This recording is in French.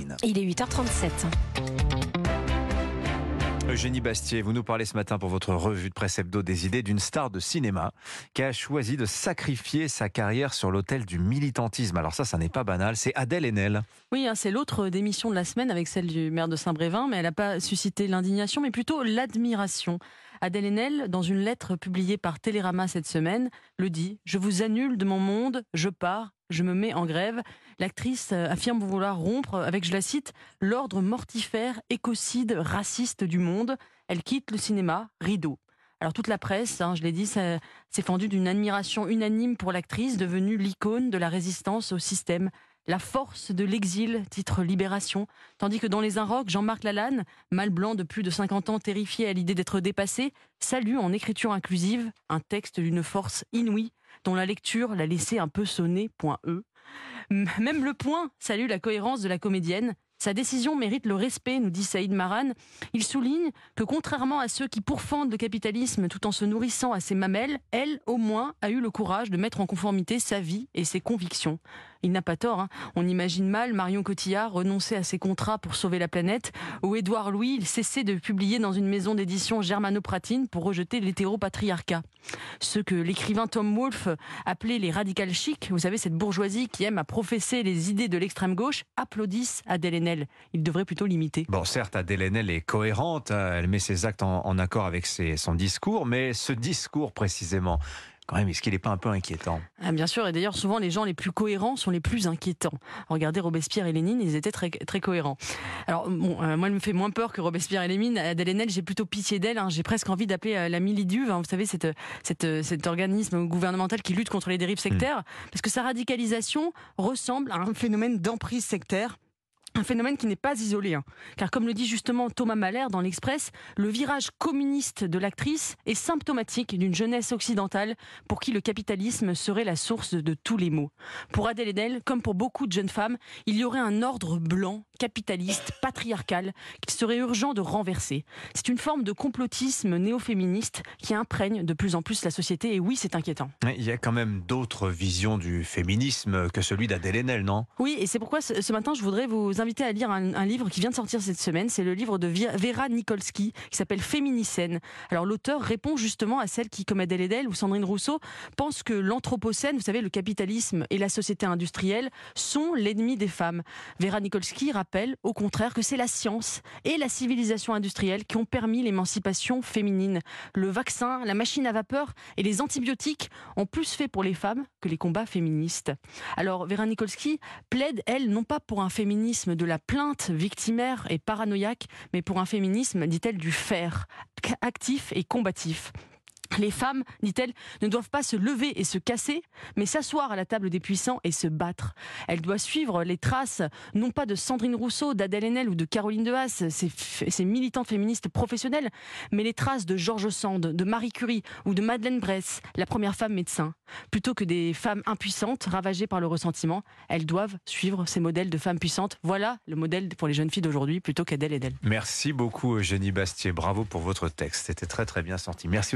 Catherine. Il est 8h37. Eugénie Bastier, vous nous parlez ce matin pour votre revue de presse hebdo des idées d'une star de cinéma qui a choisi de sacrifier sa carrière sur l'autel du militantisme. Alors ça, ça n'est pas banal, c'est Adèle Haenel. Oui, hein, c'est l'autre démission de la semaine avec celle du maire de Saint-Brévin, mais elle n'a pas suscité l'indignation, mais plutôt l'admiration. Adèle Haenel, dans une lettre publiée par Télérama cette semaine, le dit « Je vous annule de mon monde, je pars, je me mets en grève. L'actrice euh, affirme vouloir rompre avec, je la cite, l'ordre mortifère, écocide, raciste du monde. Elle quitte le cinéma, rideau. Alors toute la presse, hein, je l'ai dit, s'est fendue d'une admiration unanime pour l'actrice, devenue l'icône de la résistance au système. La force de l'exil, titre Libération. Tandis que dans Les Inrocks, Jean-Marc Lalanne, mâle blanc de plus de 50 ans, terrifié à l'idée d'être dépassé, salue en écriture inclusive un texte d'une force inouïe dont la lecture l'a laissé un peu sonner, E. Même le point salue la cohérence de la comédienne. Sa décision mérite le respect, nous dit Saïd Maran. Il souligne que contrairement à ceux qui pourfendent le capitalisme tout en se nourrissant à ses mamelles, elle, au moins, a eu le courage de mettre en conformité sa vie et ses convictions. Il n'a pas tort. Hein. On imagine mal Marion Cotillard renoncer à ses contrats pour sauver la planète, ou Édouard Louis cesser de publier dans une maison d'édition germanopratine pour rejeter l'hétéropatriarcat. Ce que l'écrivain Tom Wolfe appelait les radicales chics, vous savez, cette bourgeoisie qui aime à professer les idées de l'extrême gauche, applaudissent Adèle Haenel. Il devrait plutôt l'imiter. Bon, certes, Adèle Haenel est cohérente, hein. elle met ses actes en, accord avec son discours, mais ce discours précisément, quand même, est-ce qu'il n'est pas un peu inquiétant? Ah, Bien sûr, et d'ailleurs, souvent, les gens les plus cohérents sont les plus inquiétants. Regardez Robespierre et Lénine, ils étaient très, très cohérents. Alors, bon, euh, moi, elle me fait moins peur que Robespierre et Lénine. Adèle Haenel, j'ai plutôt pitié d'elle. Hein. J'ai presque envie d'appeler euh, la Miliduve, hein. vous savez, cette, cette, cet organisme gouvernemental qui lutte contre les dérives sectaires, hmm. parce que sa radicalisation ressemble à un phénomène d'emprise sectaire un phénomène qui n'est pas isolé, hein. car comme le dit justement Thomas Mahler dans l'Express, le virage communiste de l'actrice est symptomatique d'une jeunesse occidentale pour qui le capitalisme serait la source de tous les maux. Pour Adèle Haenel, comme pour beaucoup de jeunes femmes, il y aurait un ordre blanc, capitaliste, patriarcal, qu'il serait urgent de renverser. C'est une forme de complotisme néo-féministe qui imprègne de plus en plus la société, et oui, c'est inquiétant. Il y a quand même d'autres visions du féminisme que celui d'Adèle Haenel, non? Oui, et c'est pourquoi ce matin, je voudrais vous inviter à lire un, livre qui vient de sortir cette semaine. C'est le livre de Vera Nikolsky qui s'appelle Féminicène. Alors l'auteur répond justement à celle qui, comme Adèle Edel ou Sandrine Rousseau, pense que l'anthropocène, vous savez, le capitalisme et la société industrielle sont l'ennemi des femmes. Vera Nikolsky rappelle au contraire que c'est la science et la civilisation industrielle qui ont permis l'émancipation féminine. Le vaccin, la machine à vapeur et les antibiotiques ont plus fait pour les femmes que les combats féministes. Alors Vera Nikolsky plaide, elle, non pas pour un féminisme de la plainte victimaire et paranoïaque, mais pour un féminisme, dit-elle, du faire, actif et combatif. Les femmes, dit-elle, ne doivent pas se lever et se casser, mais s'asseoir à la table des puissants et se battre. Elle doit suivre les traces, non pas de Sandrine Rousseau, d'Adèle Haenel ou de Caroline de Haas, ces, militantes féministes professionnelles, mais les traces de Georges Sand, de Marie Curie ou de Madeleine Bress, la première femme médecin. Plutôt que des femmes impuissantes, ravagées par le ressentiment, elles doivent suivre ces modèles de femmes puissantes. Voilà le modèle pour les jeunes filles d'aujourd'hui, plutôt qu'Adèle Haenel. Merci beaucoup Eugénie Bastier, bravo pour votre texte, c'était très très bien sorti. Merci.